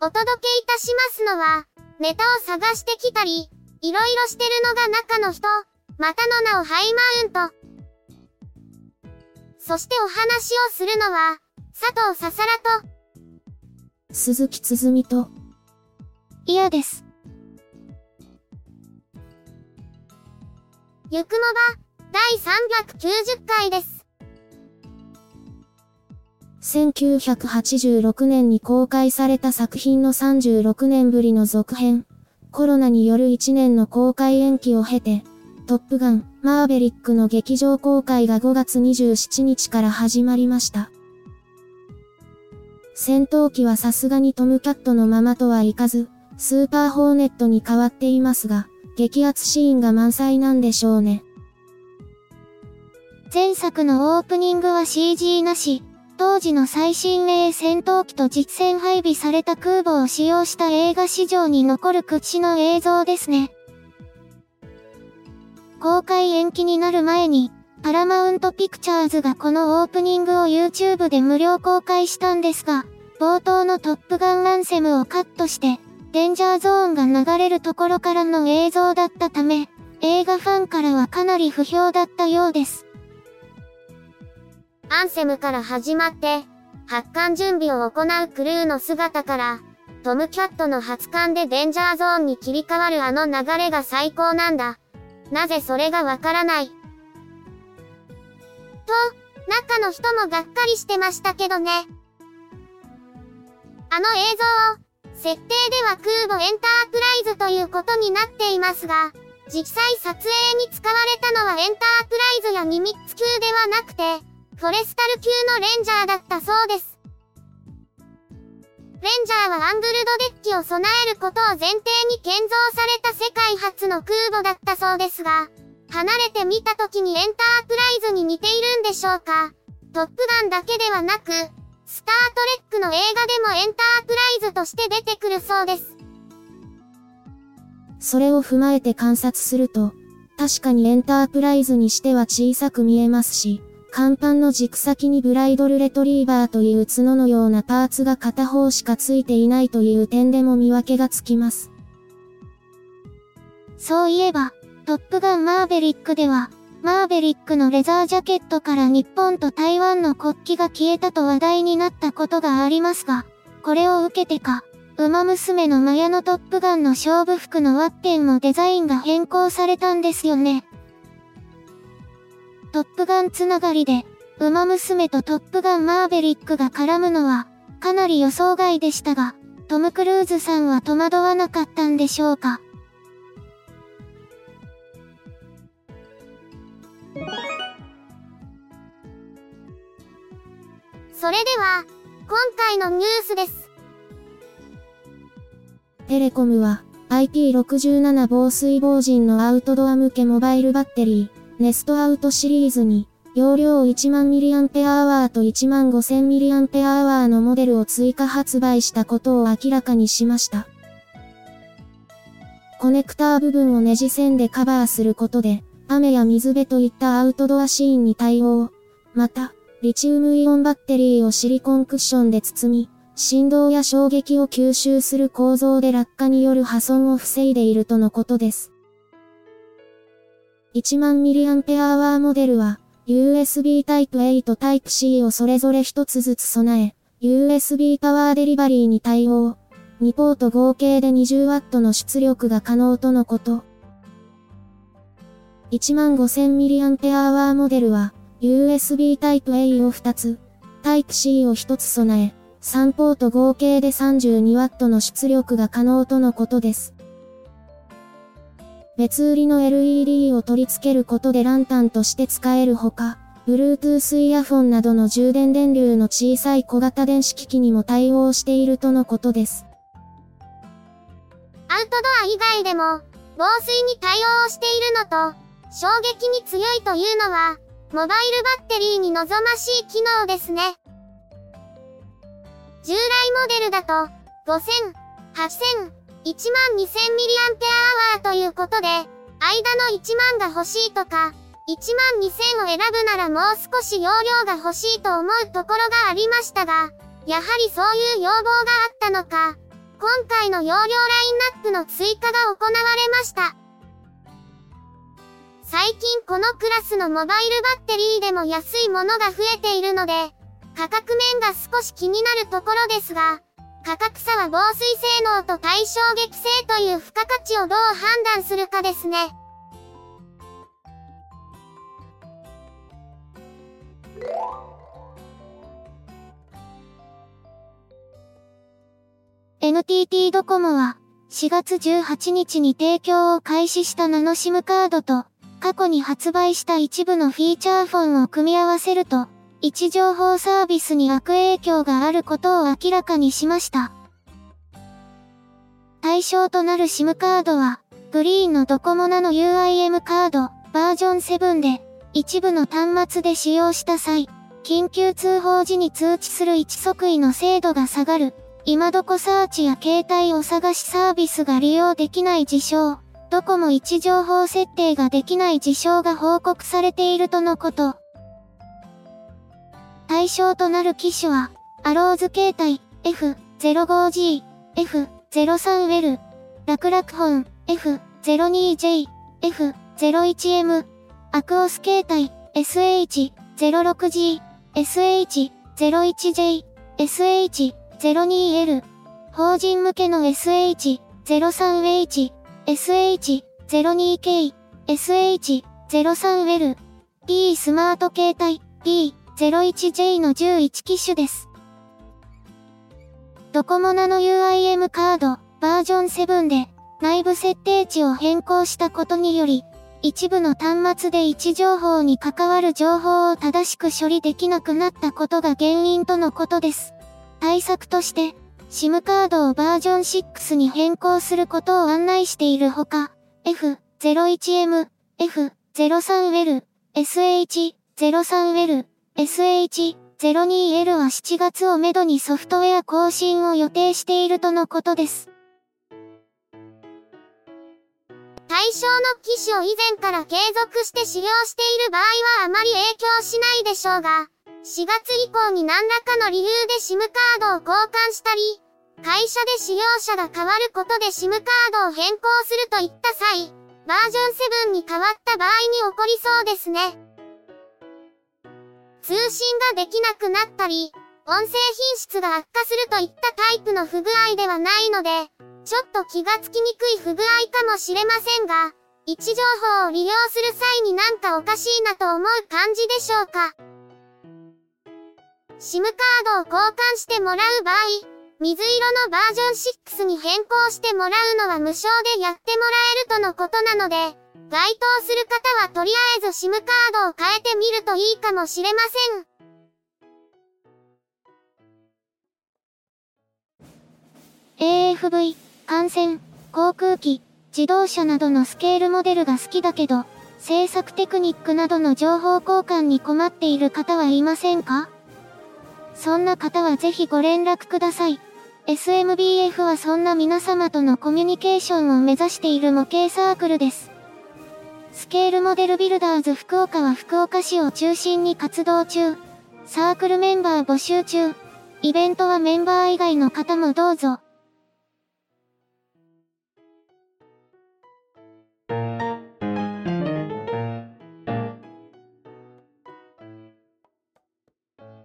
お届けいたしますのは、ネタを探してきたり、いろいろしてるのが中の人、またの名をハイマウント。そしてお話をするのは、佐藤ささらと、鈴木つづみと、嫌です。ゆくもば、第390回です。1986年に公開された作品の36年ぶりの続編。コロナによる1年の公開延期を経て、トップガン、マーベリックの劇場公開が5月27日から始まりました。戦闘機はさすがにトムキャットのままとはいかず、スーパーホーネットに変わっていますが、激アツシーンが満載なんでしょうね。前作のオープニングは CG なし、当時の最新鋭戦闘機と実戦配備された空母を使用した映画史上に残る屈指の映像ですね。公開延期になる前に、パラマウントピクチャーズがこのオープニングを YouTube で無料公開したんですが、冒頭のトップガンランセムをカットして、デンジャーゾーンが流れるところからの映像だったため、映画ファンからはかなり不評だったようです。アンセムから始まって、発艦準備を行うクルーの姿から、トムキャットの発艦でデンジャーゾーンに切り替わるあの流れが最高なんだ。なぜそれがわからない？と、中の人もがっかりしてましたけどね。あの映像を、設定では空母エンタープライズということになっていますが、実際撮影に使われたのはエンタープライズやニミッツ級ではなくて、フォレスタル級のレンジャーだったそうです。レンジャーはアングルドデッキを備えることを前提に建造された世界初の空母だったそうですが、離れて見た時にエンタープライズに似ているんでしょうか？トップガンだけではなく、スタートレックの映画でもエンタープライズとして出てくるそうです。それを踏まえて観察すると、確かにエンタープライズにしては小さく見えますし、甲板の軸先にブライドルレトリーバーという角のようなパーツが片方しかついていないという点でも見分けがつきます。そういえば、トップガンマーベリックでは、マーベリックのレザージャケットから日本と台湾の国旗が消えたと話題になったことがありますが、これを受けてか、ウマ娘のマヤのトップガンの勝負服のワッペンもデザインが変更されたんですよね。トップガンつながりで、ウマ娘とトップガンマーベリックが絡むのは、かなり予想外でしたが、トム・クルーズさんは戸惑わなかったんでしょうか？それでは、今回のニュースです。テレコムは IP67 防水防塵のアウトドア向けモバイルバッテリー、ネストアウトシリーズに、容量 10,000mAh と 15,000mAh のモデルを追加発売したことを明らかにしました。コネクター部分をネジ線でカバーすることで、雨や水辺といったアウトドアシーンに対応。また、リチウムイオンバッテリーをシリコンクッションで包み、振動や衝撃を吸収する構造で落下による破損を防いでいるとのことです。10,000mAh モデルは、USB Type A と Type C をそれぞれ一つずつ備え、USB パワーデリバリーに対応。2ポート合計で 20W の出力が可能とのこと。15000mAh モデルは、USB Type A を2つ、Type C を1つ備え、3ポート合計で 32W の出力が可能とのことです。別売りの LED を取り付けることでランタンとして使えるほか、Bluetooth イヤフォンなどの充電電流の小さい小型電子機器にも対応しているとのことです。アウトドア以外でも、防水に対応をしているのと、衝撃に強いというのは、モバイルバッテリーに望ましい機能ですね。従来モデルだと、5000、8000、12000mAh ということで、間の1万が欲しいとか、1万2000を選ぶならもう少し容量が欲しいと思うところがありましたが、やはりそういう要望があったのか、今回の容量ラインナップの追加が行われました。最近このクラスのモバイルバッテリーでも安いものが増えているので、価格面が少し気になるところですが、価格差は防水性能と対衝撃性という付加価値をどう判断するかですね。NTT ドコモは4月18日に提供を開始したナノ SIM カードと過去に発売した一部のフィーチャーフォンを組み合わせると位置情報サービスに悪影響があることを明らかにしました。対象となる SIM カードはグリーンのドコモナの UIM カードバージョン7で一部の端末で使用した際、緊急通報時に通知する位置即位の精度が下がる今どこサーチや携帯お探しサービスが利用できない事象、ドコモ位置情報設定ができない事象が報告されているとのこと。対象となる機種は、アローズ携帯 F05G、F03L、楽々本 F02J、F01M、アクオス携帯 SH06G、SH01J、SH 02L、法人向けの SH03H、SH02K、SH03L、P スマート携帯 01J の11機種です。ドコモナの UIM カードバージョン7で内部設定値を変更したことにより、一部の端末で位置情報に関わる情報を正しく処理できなくなったことが原因とのことです。対策として、SIM カードをバージョン6に変更することを案内しているほか、F01M、F03L、SH03L、SH02L は7月をめどにソフトウェア更新を予定しているとのことです。対象の機種を以前から継続して使用している場合はあまり影響しないでしょうが、4月以降に何らかの理由で SIM カードを交換したり、会社で使用者が変わることで SIM カードを変更するといった際、バージョン7に変わった場合に起こりそうですね。通信ができなくなったり、音声品質が悪化するといったタイプの不具合ではないので、ちょっと気がつきにくい不具合かもしれませんが、位置情報を利用する際になんかおかしいなと思う感じでしょうか。SIM カードを交換してもらう場合、水色のバージョン6に変更してもらうのは無償でやってもらえるとのことなので、該当する方はとりあえず SIM カードを変えてみるといいかもしれません。AFV、艦船、航空機、自動車などのスケールモデルが好きだけど、制作テクニックなどの情報交換に困っている方はいませんか？そんな方はぜひご連絡ください。SMBF はそんな皆様とのコミュニケーションを目指している模型サークルです。スケールモデルビルダーズ福岡は福岡市を中心に活動中。サークルメンバー募集中。イベントはメンバー以外の方もどうぞ。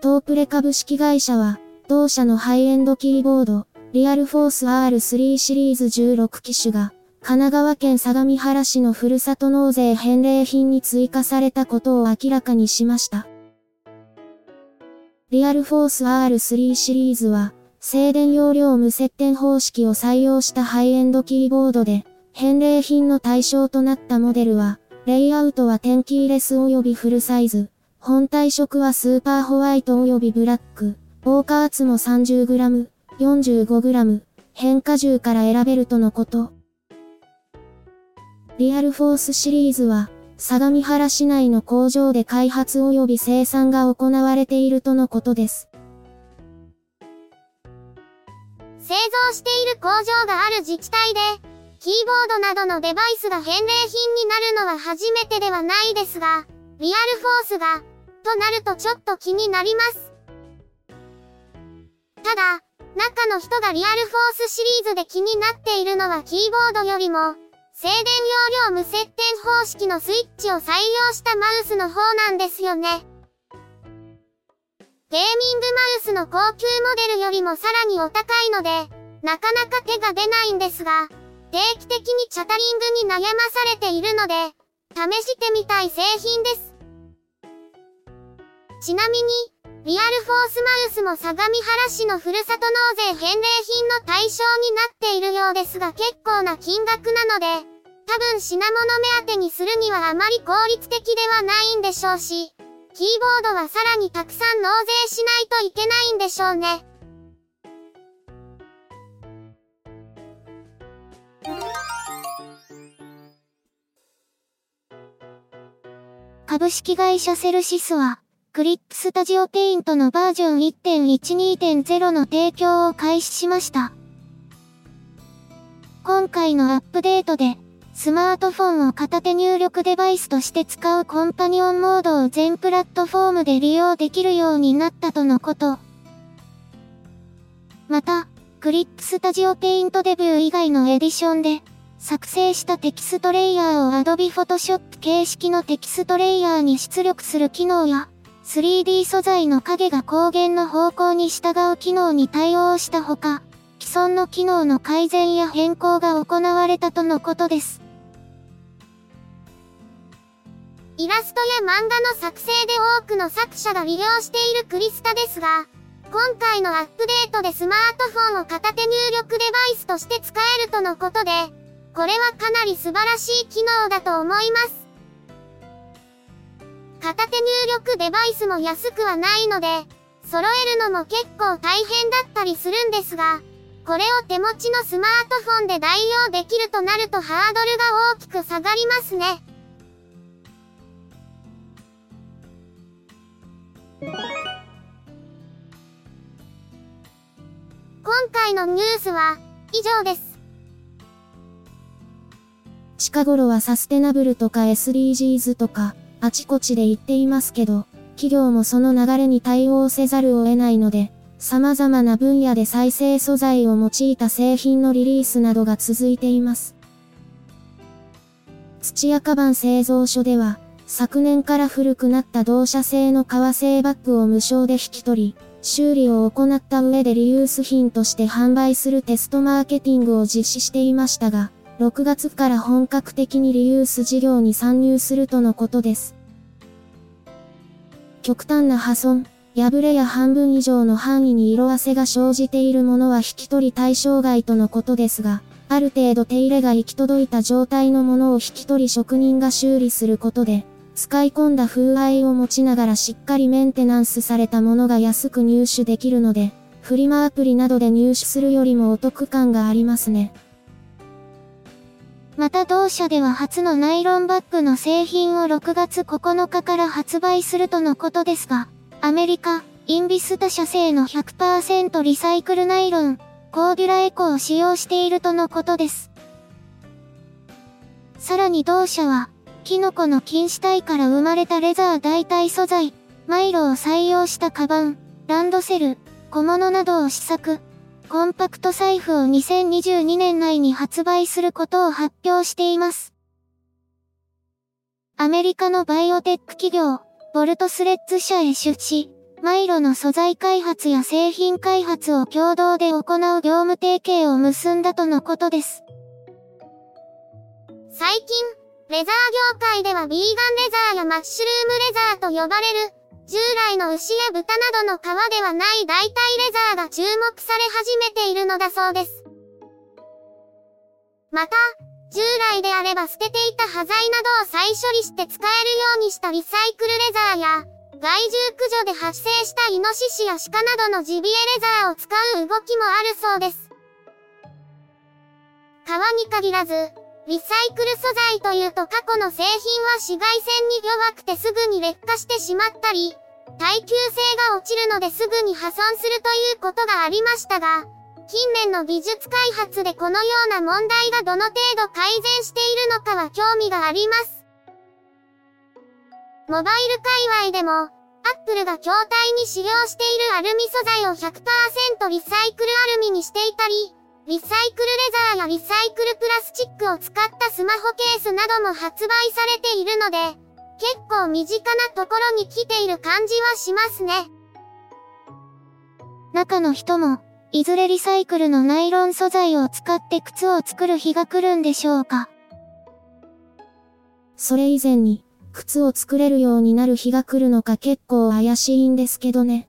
トープレ株式会社は、同社のハイエンドキーボード、リアルフォース R3 シリーズ16機種が、神奈川県相模原市のふるさと納税返礼品に追加されたことを明らかにしました。リアルフォース R3 シリーズは、静電容量無接点方式を採用したハイエンドキーボードで、返礼品の対象となったモデルは、レイアウトはテンキーレス及びフルサイズ、本体色はスーパーホワイト及びブラック、オーカーツも 30g、45g、変化重から選べるとのこと。リアルフォースシリーズは、相模原市内の工場で開発及び生産が行われているとのことです。製造している工場がある自治体で、キーボードなどのデバイスが返礼品になるのは初めてではないですが、リアルフォースが、となるとちょっと気になります。ただ、中の人がリアルフォースシリーズで気になっているのはキーボードよりも、静電容量無接点方式のスイッチを採用したマウスの方なんですよね。ゲーミングマウスの高級モデルよりもさらにお高いので、なかなか手が出ないんですが、定期的にチャタリングに悩まされているので、試してみたい製品です。ちなみに、リアルフォースマウスも相模原市のふるさと納税返礼品の対象になっているようですが結構な金額なので、多分品物目当てにするにはあまり効率的ではないんでしょうし、キーボードはさらにたくさん納税しないといけないんでしょうね。株式会社セルシスは、CLIP STUDIO PAINT のバージョン1.12.0の提供を開始しました。今回のアップデートで、スマートフォンを片手入力デバイスとして使うコンパニオンモードを全プラットフォームで利用できるようになったとのこと。また、 CLIP STUDIO PAINT DEBUT 以外のエディションで、作成したテキストレイヤーを Adobe Photoshop 形式のテキストレイヤーに出力する機能や、3D 素材の影が光源の方向に従う機能に対応したほか、既存の機能の改善や変更が行われたとのことです。イラストや漫画の作成で多くの作者が利用しているクリスタですが、今回のアップデートでスマートフォンを片手入力デバイスとして使えるとのことで、これはかなり素晴らしい機能だと思います。片手入力デバイスも安くはないので、揃えるのも結構大変だったりするんですが、これを手持ちのスマートフォンで代用できるとなるとハードルが大きく下がりますね。今回のニュースは以上です。近頃はサステナブルとか SDGs とか、あちこちで言っていますけど、企業もその流れに対応せざるを得ないので、様々な分野で再生素材を用いた製品のリリースなどが続いています。土屋カバン製造所では、昨年から古くなった同社製の革製バッグを無償で引き取り、修理を行った上でリユース品として販売するテストマーケティングを実施していましたが、6月から本格的にリユース事業に参入するとのことです。極端な破損、破れや半分以上の範囲に色あせが生じているものは引き取り対象外とのことですが、ある程度手入れが行き届いた状態のものを引き取り職人が修理することで、使い込んだ風合いを持ちながらしっかりメンテナンスされたものが安く入手できるので、フリマアプリなどで入手するよりもお得感がありますね。また同社では初のナイロンバッグの製品を6月9日から発売するとのことですが、アメリカ、インビスタ社製の100%リサイクルナイロン、コーデュラエコを使用しているとのことです。さらに同社は、キノコの菌糸体から生まれたレザー代替素材、マイロを採用したカバン、ランドセル、小物などを試作。コンパクト財布を2022年内に発売することを発表しています。アメリカのバイオテック企業、ボルトスレッズ社へ出資、マイロの素材開発や製品開発を共同で行う業務提携を結んだとのことです。最近、レザー業界ではビーガンレザーやマッシュルームレザーと呼ばれる、従来の牛や豚などの皮ではない代替レザーが注目され始めているのだそうです。また、従来であれば捨てていた端材などを再処理して使えるようにしたリサイクルレザーや、害獣駆除で発生したイノシシや鹿などのジビエレザーを使う動きもあるそうです。革に限らず、リサイクル素材というと過去の製品は紫外線に弱くてすぐに劣化してしまったり、耐久性が落ちるのですぐに破損するということがありましたが、近年の技術開発でこのような問題がどの程度改善しているのかは興味があります。モバイル界隈でも、アップルが筐体に使用しているアルミ素材を100%リサイクルアルミにしていたり、リサイクルレザーやリサイクルプラスチックを使ったスマホケースなども発売されているので、結構身近なところに来ている感じはしますね。中の人も、いずれリサイクルのナイロン素材を使って靴を作る日が来るんでしょうかそれ以前に、靴を作れるようになる日が来るのか結構怪しいんですけどね。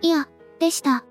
いや、でした。